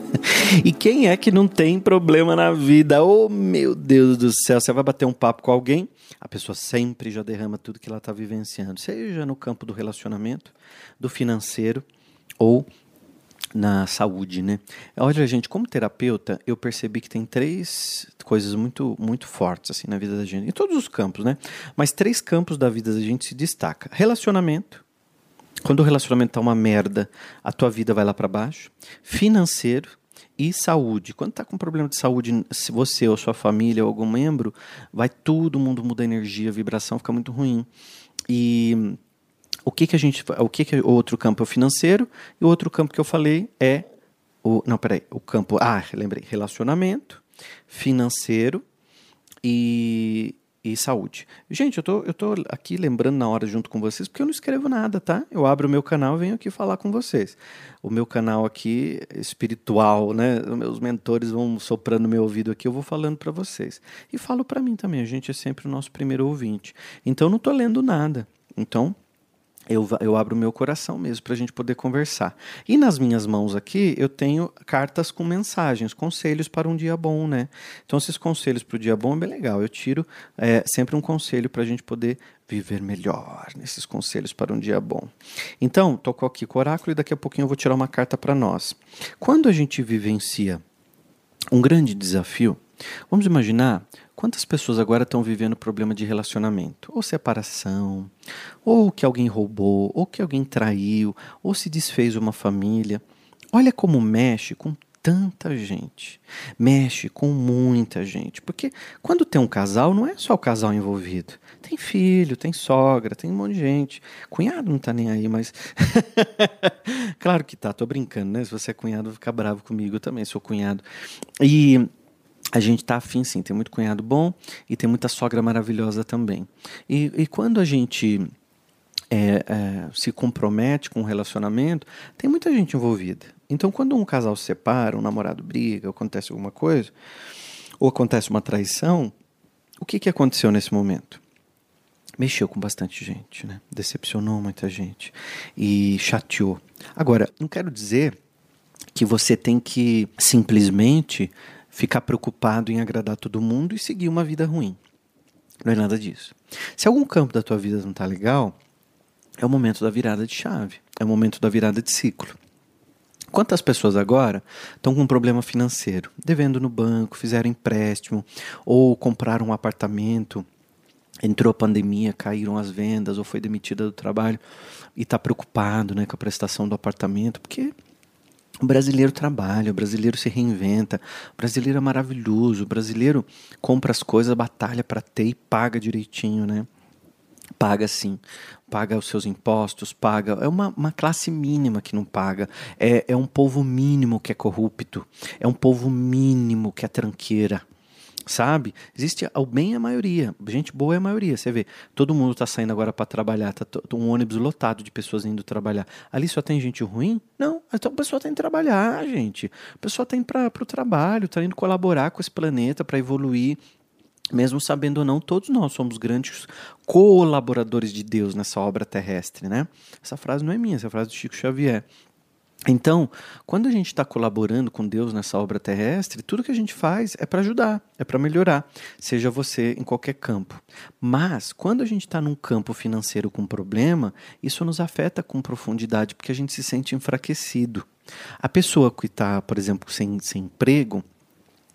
e quem é que não tem problema na vida? Oh, meu Deus do céu, você vai bater um papo com alguém, a pessoa sempre já derrama tudo que ela está vivenciando, seja no campo do relacionamento, do financeiro ou na saúde, né? Olha, gente, como terapeuta, eu percebi que tem três coisas muito muito fortes assim na vida da gente, em todos os campos, né? Mas três campos da vida da gente se destaca: relacionamento. Quando o relacionamento tá uma merda, a tua vida vai lá para baixo. Financeiro e saúde. Quando tá com problema de saúde, se você ou sua família ou algum membro, vai todo mundo muda a energia, a vibração fica muito ruim. E o que que a gente, o que que o outro campo é o financeiro e o outro campo que eu falei é o, não, peraí, o campo, ah, lembrei, relacionamento, financeiro e, e saúde. Gente, eu tô, eu tô aqui lembrando na hora junto com vocês, porque eu não escrevo nada, tá? Eu abro o meu canal e venho aqui falar com vocês. O meu canal aqui espiritual, né? Meus mentores vão soprando meu ouvido aqui, eu vou falando para vocês. E falo para mim também, a gente é sempre o nosso primeiro ouvinte. Então, não tô lendo nada. Então, eu, eu abro meu coração mesmo para a gente poder conversar. E nas minhas mãos aqui eu tenho cartas com mensagens, conselhos para um dia bom, né? Então esses conselhos para o dia bom é bem legal. Eu tiro é, sempre um conselho para a gente poder viver melhor nesses conselhos para um dia bom. Então, tocou aqui com o oráculo e daqui a pouquinho eu vou tirar uma carta para nós. Quando a gente vivencia um grande desafio, vamos imaginar Quantas pessoas agora estão vivendo problema de relacionamento? Ou separação, ou que alguém roubou, ou que alguém traiu, ou se desfez uma família. Olha como mexe com tanta gente. Mexe com muita gente. Porque quando tem um casal, não é só o casal envolvido. Tem filho, tem sogra, tem um monte de gente. Cunhado não tá nem aí, mas. claro que tá, tô brincando, né? Se você é cunhado, fica bravo comigo eu também, sou cunhado. E a gente tá afim sim, tem muito cunhado bom e tem muita sogra maravilhosa também. E, e quando a gente é, é, se compromete com um relacionamento, tem muita gente envolvida. Então, quando um casal se separa, um namorado briga, acontece alguma coisa, ou acontece uma traição, o que, que aconteceu nesse momento? Mexeu com bastante gente, né? decepcionou muita gente e chateou. Agora, não quero dizer que você tem que simplesmente ficar preocupado em agradar todo mundo e seguir uma vida ruim. Não é nada disso. Se algum campo da tua vida não está legal, é o momento da virada de chave, é o momento da virada de ciclo. Quantas pessoas agora estão com um problema financeiro, devendo no banco, fizeram empréstimo ou compraram um apartamento, entrou a pandemia, caíram as vendas ou foi demitida do trabalho e está preocupado né, com a prestação do apartamento, porque o brasileiro trabalha, o brasileiro se reinventa, o brasileiro é maravilhoso, o brasileiro compra as coisas, batalha para ter e paga direitinho, né? Paga sim, paga os seus impostos, paga. É uma, uma classe mínima que não paga. É, é um povo mínimo que é corrupto. É um povo mínimo que é tranqueira sabe? Existe o bem é a maioria, gente boa é a maioria. Você vê, todo mundo está saindo agora para trabalhar, tá um ônibus lotado de pessoas indo trabalhar. Ali só tem gente ruim? Não, então a pessoa tem que trabalhar, gente. A pessoa tem para o trabalho, está indo colaborar com esse planeta para evoluir. Mesmo sabendo ou não, todos nós somos grandes colaboradores de Deus nessa obra terrestre, né? Essa frase não é minha, essa frase é do Chico Xavier. Então, quando a gente está colaborando com Deus nessa obra terrestre, tudo que a gente faz é para ajudar, é para melhorar, seja você em qualquer campo. Mas, quando a gente está num campo financeiro com problema, isso nos afeta com profundidade, porque a gente se sente enfraquecido. A pessoa que está, por exemplo, sem, sem emprego,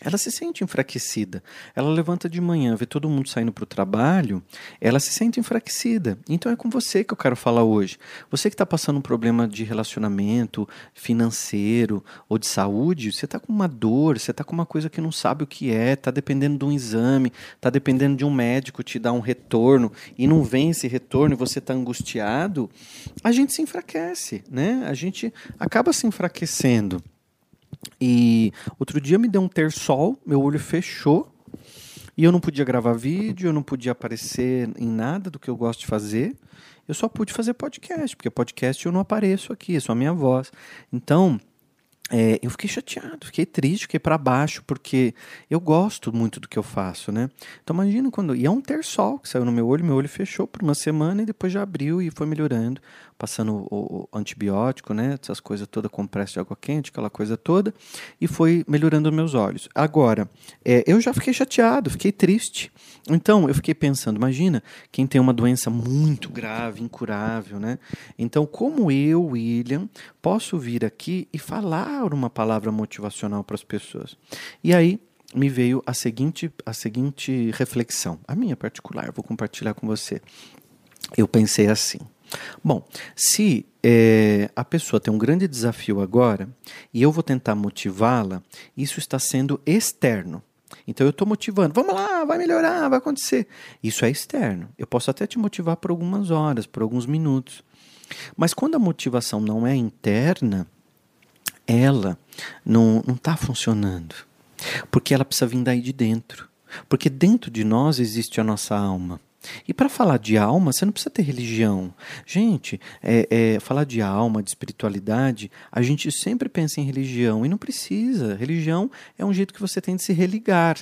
ela se sente enfraquecida. Ela levanta de manhã, vê todo mundo saindo para o trabalho, ela se sente enfraquecida. Então é com você que eu quero falar hoje. Você que está passando um problema de relacionamento, financeiro ou de saúde, você está com uma dor, você está com uma coisa que não sabe o que é, está dependendo de um exame, está dependendo de um médico te dar um retorno e não vem esse retorno e você está angustiado, a gente se enfraquece, né? A gente acaba se enfraquecendo. E outro dia me deu um ter sol, meu olho fechou. E eu não podia gravar vídeo, eu não podia aparecer em nada do que eu gosto de fazer. Eu só pude fazer podcast, porque podcast eu não apareço aqui, é só a minha voz. Então, é, eu fiquei chateado, fiquei triste, fiquei para baixo, porque eu gosto muito do que eu faço, né? Então imagina quando. E é um terçol que saiu no meu olho, meu olho fechou por uma semana e depois já abriu e foi melhorando, passando o, o antibiótico, né? Essas coisas todas, compressa de água quente, aquela coisa toda, e foi melhorando meus olhos. Agora, é, eu já fiquei chateado, fiquei triste. Então eu fiquei pensando, imagina quem tem uma doença muito grave, incurável, né? Então, como eu, William, posso vir aqui e falar uma palavra motivacional para as pessoas? E aí me veio a seguinte, a seguinte reflexão, a minha particular, vou compartilhar com você. Eu pensei assim: bom, se é, a pessoa tem um grande desafio agora e eu vou tentar motivá-la, isso está sendo externo. Então eu estou motivando, vamos lá, vai melhorar, vai acontecer. Isso é externo. Eu posso até te motivar por algumas horas, por alguns minutos. Mas quando a motivação não é interna, ela não está funcionando. Porque ela precisa vir daí de dentro. Porque dentro de nós existe a nossa alma. E para falar de alma, você não precisa ter religião. Gente, é, é, falar de alma, de espiritualidade, a gente sempre pensa em religião e não precisa. Religião é um jeito que você tem de se religar.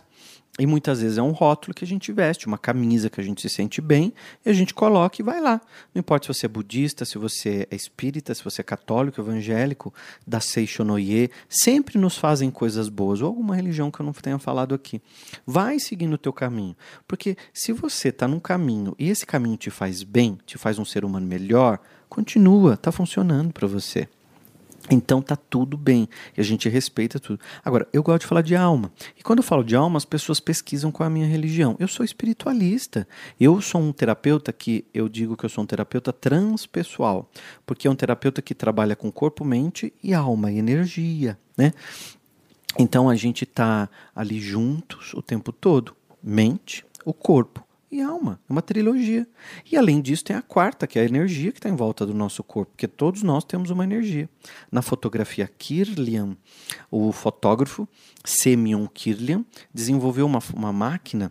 E muitas vezes é um rótulo que a gente veste, uma camisa que a gente se sente bem, e a gente coloca e vai lá. Não importa se você é budista, se você é espírita, se você é católico, evangélico, da Seishonoye, sempre nos fazem coisas boas, ou alguma religião que eu não tenha falado aqui. Vai seguindo o teu caminho. Porque se você está num caminho e esse caminho te faz bem, te faz um ser humano melhor, continua, está funcionando para você. Então tá tudo bem e a gente respeita tudo. Agora, eu gosto de falar de alma. E quando eu falo de alma, as pessoas pesquisam com a minha religião. Eu sou espiritualista. Eu sou um terapeuta que eu digo que eu sou um terapeuta transpessoal, porque é um terapeuta que trabalha com corpo, mente e alma e energia, né? Então a gente tá ali juntos o tempo todo, mente, o corpo e alma. É uma trilogia. E além disso, tem a quarta, que é a energia que está em volta do nosso corpo, porque todos nós temos uma energia. Na fotografia Kirlian, o fotógrafo Semyon Kirlian desenvolveu uma, uma máquina.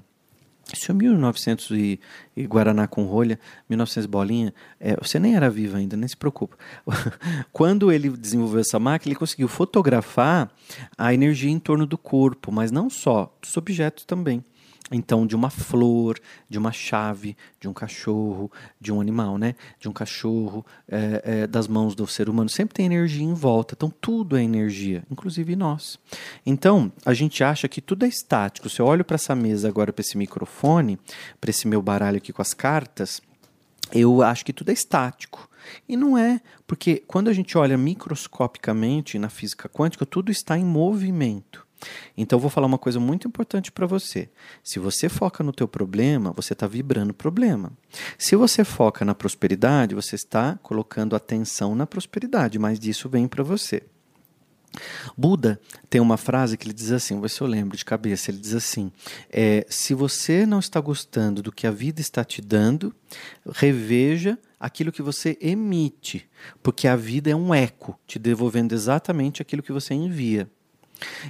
Isso é 1900 e, e Guaraná com rolha, 1900 bolinha. É, você nem era vivo ainda, nem se preocupa. Quando ele desenvolveu essa máquina, ele conseguiu fotografar a energia em torno do corpo, mas não só, dos objetos também. Então, de uma flor, de uma chave, de um cachorro, de um animal, né? De um cachorro, é, é, das mãos do ser humano, sempre tem energia em volta. Então, tudo é energia, inclusive nós. Então, a gente acha que tudo é estático. Se eu olho para essa mesa agora, para esse microfone, para esse meu baralho aqui com as cartas, eu acho que tudo é estático. E não é, porque quando a gente olha microscopicamente na física quântica, tudo está em movimento. Então vou falar uma coisa muito importante para você. Se você foca no teu problema, você está vibrando problema. Se você foca na prosperidade, você está colocando atenção na prosperidade, mas disso vem para você. Buda tem uma frase que ele diz assim, vou ver se eu lembro de cabeça, ele diz assim, é, se você não está gostando do que a vida está te dando, reveja aquilo que você emite, porque a vida é um eco, te devolvendo exatamente aquilo que você envia.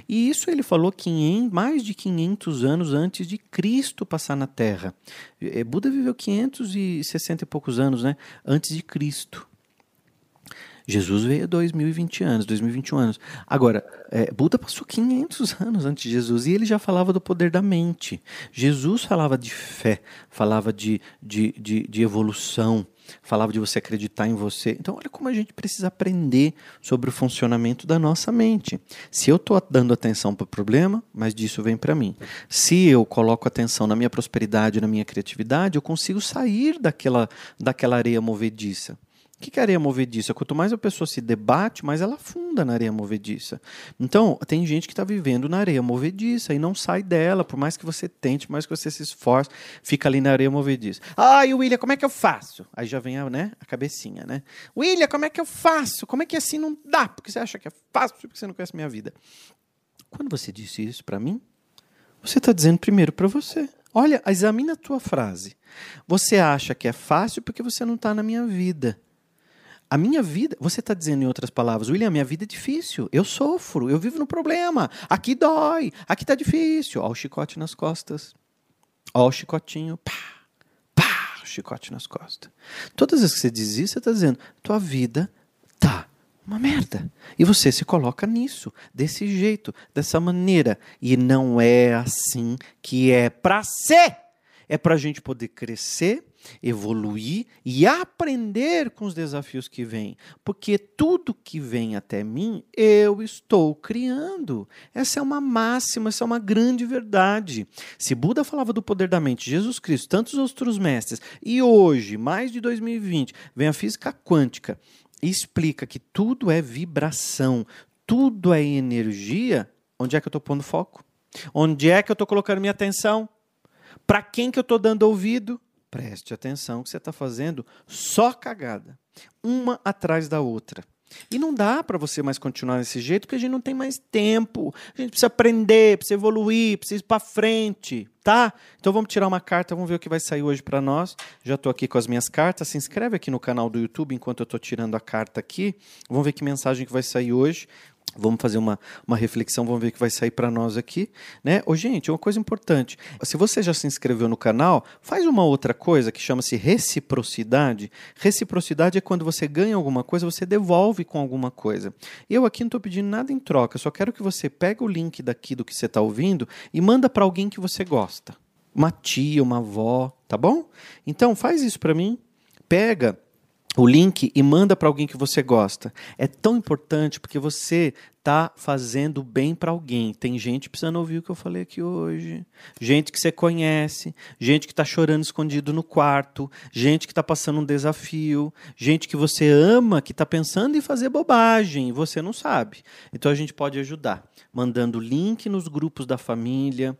E isso ele falou 500, mais de 500 anos antes de Cristo passar na Terra. É, Buda viveu 560 e poucos anos né, antes de Cristo. Jesus veio há 2020 anos, 2021 anos. Agora, é, Buda passou 500 anos antes de Jesus e ele já falava do poder da mente. Jesus falava de fé, falava de, de, de, de evolução, falava de você acreditar em você. Então, olha como a gente precisa aprender sobre o funcionamento da nossa mente. Se eu estou dando atenção para o problema, mas disso vem para mim. Se eu coloco atenção na minha prosperidade, na minha criatividade, eu consigo sair daquela, daquela areia movediça. O que é areia movediça? Quanto mais a pessoa se debate, mais ela afunda na areia movediça. Então, tem gente que está vivendo na areia movediça e não sai dela, por mais que você tente, por mais que você se esforce, fica ali na areia movediça. Ai, William, como é que eu faço? Aí já vem a, né, a cabecinha, né? William, como é que eu faço? Como é que assim não dá? Porque você acha que é fácil, porque você não conhece minha vida. Quando você disse isso para mim, você está dizendo primeiro para você. Olha, examina a tua frase. Você acha que é fácil porque você não está na minha vida. A minha vida, você está dizendo em outras palavras, William, minha vida é difícil, eu sofro, eu vivo no problema, aqui dói, aqui está difícil. Ó o chicote nas costas, ó o chicotinho, pá, pá, o chicote nas costas. Todas as vezes que você diz isso, você está dizendo, tua vida tá uma merda. E você se coloca nisso, desse jeito, dessa maneira. E não é assim que é para ser. É para a gente poder crescer, evoluir e aprender com os desafios que vêm. Porque tudo que vem até mim, eu estou criando. Essa é uma máxima, essa é uma grande verdade. Se Buda falava do poder da mente, Jesus Cristo, tantos outros mestres, e hoje, mais de 2020, vem a física quântica explica que tudo é vibração, tudo é energia, onde é que eu estou pondo foco? Onde é que eu estou colocando minha atenção? Para quem que eu estou dando ouvido? Preste atenção que você está fazendo só cagada, uma atrás da outra. E não dá para você mais continuar desse jeito, porque a gente não tem mais tempo. A gente precisa aprender, precisa evoluir, precisa ir para frente, tá? Então vamos tirar uma carta, vamos ver o que vai sair hoje para nós. Já estou aqui com as minhas cartas. Se inscreve aqui no canal do YouTube enquanto eu estou tirando a carta aqui. Vamos ver que mensagem que vai sair hoje. Vamos fazer uma, uma reflexão, vamos ver o que vai sair para nós aqui, né? Ô, gente, uma coisa importante. Se você já se inscreveu no canal, faz uma outra coisa que chama-se reciprocidade. Reciprocidade é quando você ganha alguma coisa, você devolve com alguma coisa. Eu aqui não estou pedindo nada em troca, só quero que você pegue o link daqui do que você está ouvindo e manda para alguém que você gosta. Uma tia, uma avó, tá bom? Então faz isso para mim. Pega o link e manda para alguém que você gosta. É tão importante porque você está fazendo bem para alguém. Tem gente precisando ouvir o que eu falei aqui hoje. Gente que você conhece, gente que está chorando escondido no quarto, gente que está passando um desafio, gente que você ama, que está pensando em fazer bobagem e você não sabe. Então a gente pode ajudar, mandando link nos grupos da família,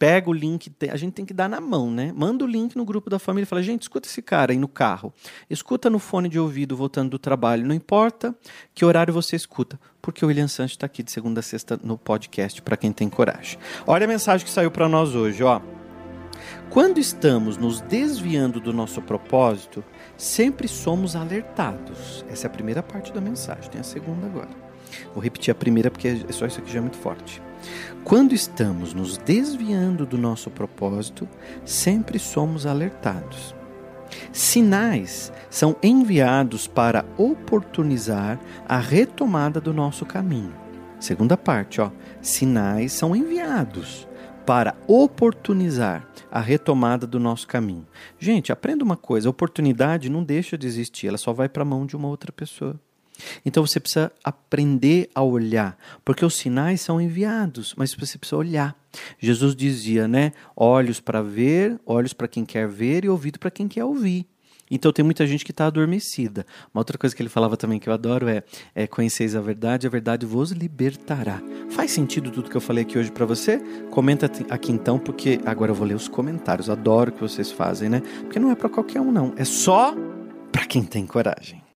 pega o link, a gente tem que dar na mão, né? Manda o link no grupo da família fala, gente, escuta esse cara aí no carro, escuta no fone de ouvido voltando do trabalho, não importa que horário você escuta porque o William Santos está aqui de segunda a sexta no podcast para quem tem coragem. Olha a mensagem que saiu para nós hoje, ó. Quando estamos nos desviando do nosso propósito, sempre somos alertados. Essa é a primeira parte da mensagem, tem a segunda agora. Vou repetir a primeira porque é só isso aqui já é muito forte. Quando estamos nos desviando do nosso propósito, sempre somos alertados. Sinais são enviados para oportunizar a retomada do nosso caminho. Segunda parte, ó. Sinais são enviados para oportunizar a retomada do nosso caminho. Gente, aprenda uma coisa: a oportunidade não deixa de existir, ela só vai para a mão de uma outra pessoa. Então você precisa aprender a olhar, porque os sinais são enviados, mas você precisa olhar. Jesus dizia, né? Olhos para ver, olhos para quem quer ver e ouvido para quem quer ouvir. Então tem muita gente que está adormecida. Uma outra coisa que ele falava também que eu adoro é, é conheceis a verdade, a verdade vos libertará. Faz sentido tudo que eu falei aqui hoje para você? Comenta aqui então, porque agora eu vou ler os comentários. Adoro o que vocês fazem, né? Porque não é para qualquer um não, é só para quem tem coragem.